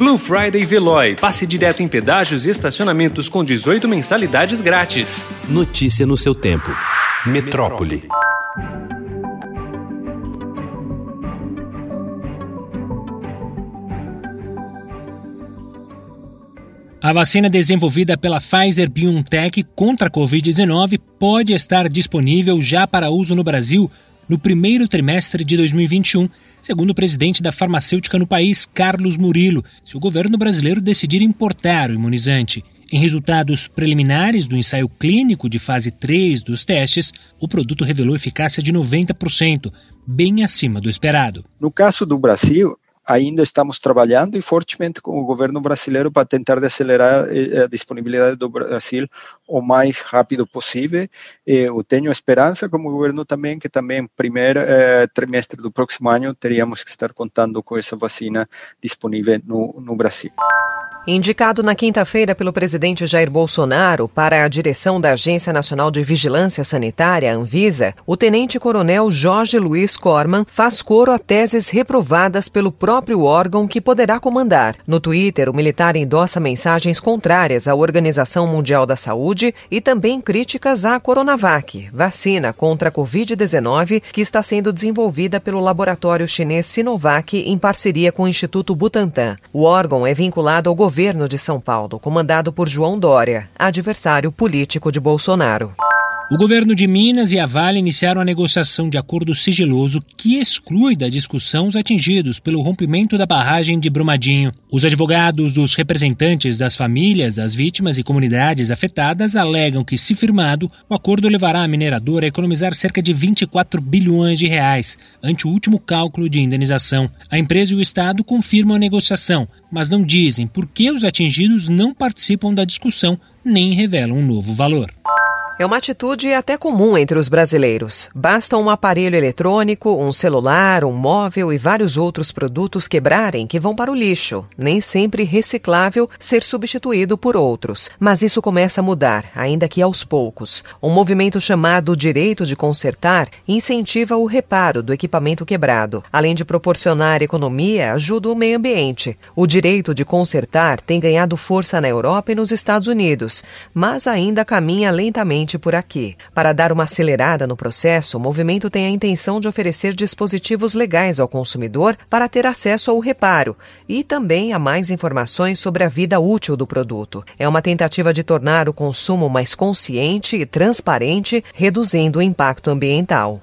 Blue Friday Veloy. Passe direto em pedágios e estacionamentos com 18 mensalidades grátis. Notícia no seu tempo. Metrópole. A vacina desenvolvida pela Pfizer BioNTech contra a Covid-19 pode estar disponível já para uso no Brasil no primeiro trimestre de 2021, segundo o presidente da farmacêutica no país, Carlos Murilo, se o governo brasileiro decidir importar o imunizante. Em resultados preliminares do ensaio clínico de fase 3 dos testes, o produto revelou eficácia de 90%, bem acima do esperado. No caso do Brasil, ainda estamos trabalhando e fortemente com o governo brasileiro para tentar acelerar eh, a disponibilidade do Brasil o mais rápido possível. Eu tenho esperança, como governo também, que também primeiro eh, trimestre do próximo ano teríamos que estar contando com essa vacina disponível no, no Brasil. Indicado na quinta-feira pelo presidente Jair Bolsonaro para a direção da Agência Nacional de Vigilância Sanitária, Anvisa, o tenente-coronel Jorge Luiz Corman faz coro a teses reprovadas pelo próprio órgão que poderá comandar. No Twitter, o militar endossa mensagens contrárias à Organização Mundial da Saúde e também críticas à Coronavac, vacina contra a Covid-19 que está sendo desenvolvida pelo laboratório chinês Sinovac em parceria com o Instituto Butantan. O órgão é vinculado ao governo governo de São Paulo, comandado por João Dória, adversário político de Bolsonaro. O governo de Minas e a Vale iniciaram a negociação de acordo sigiloso que exclui da discussão os atingidos pelo rompimento da barragem de Brumadinho. Os advogados dos representantes das famílias das vítimas e comunidades afetadas alegam que, se firmado, o acordo levará a mineradora a economizar cerca de 24 bilhões de reais, ante o último cálculo de indenização. A empresa e o Estado confirmam a negociação, mas não dizem por que os atingidos não participam da discussão nem revelam um novo valor. É uma atitude até comum entre os brasileiros. Basta um aparelho eletrônico, um celular, um móvel e vários outros produtos quebrarem que vão para o lixo, nem sempre reciclável, ser substituído por outros. Mas isso começa a mudar, ainda que aos poucos. Um movimento chamado Direito de Consertar incentiva o reparo do equipamento quebrado. Além de proporcionar economia, ajuda o meio ambiente. O direito de consertar tem ganhado força na Europa e nos Estados Unidos, mas ainda caminha lentamente por aqui. Para dar uma acelerada no processo, o movimento tem a intenção de oferecer dispositivos legais ao consumidor para ter acesso ao reparo e também a mais informações sobre a vida útil do produto. É uma tentativa de tornar o consumo mais consciente e transparente, reduzindo o impacto ambiental.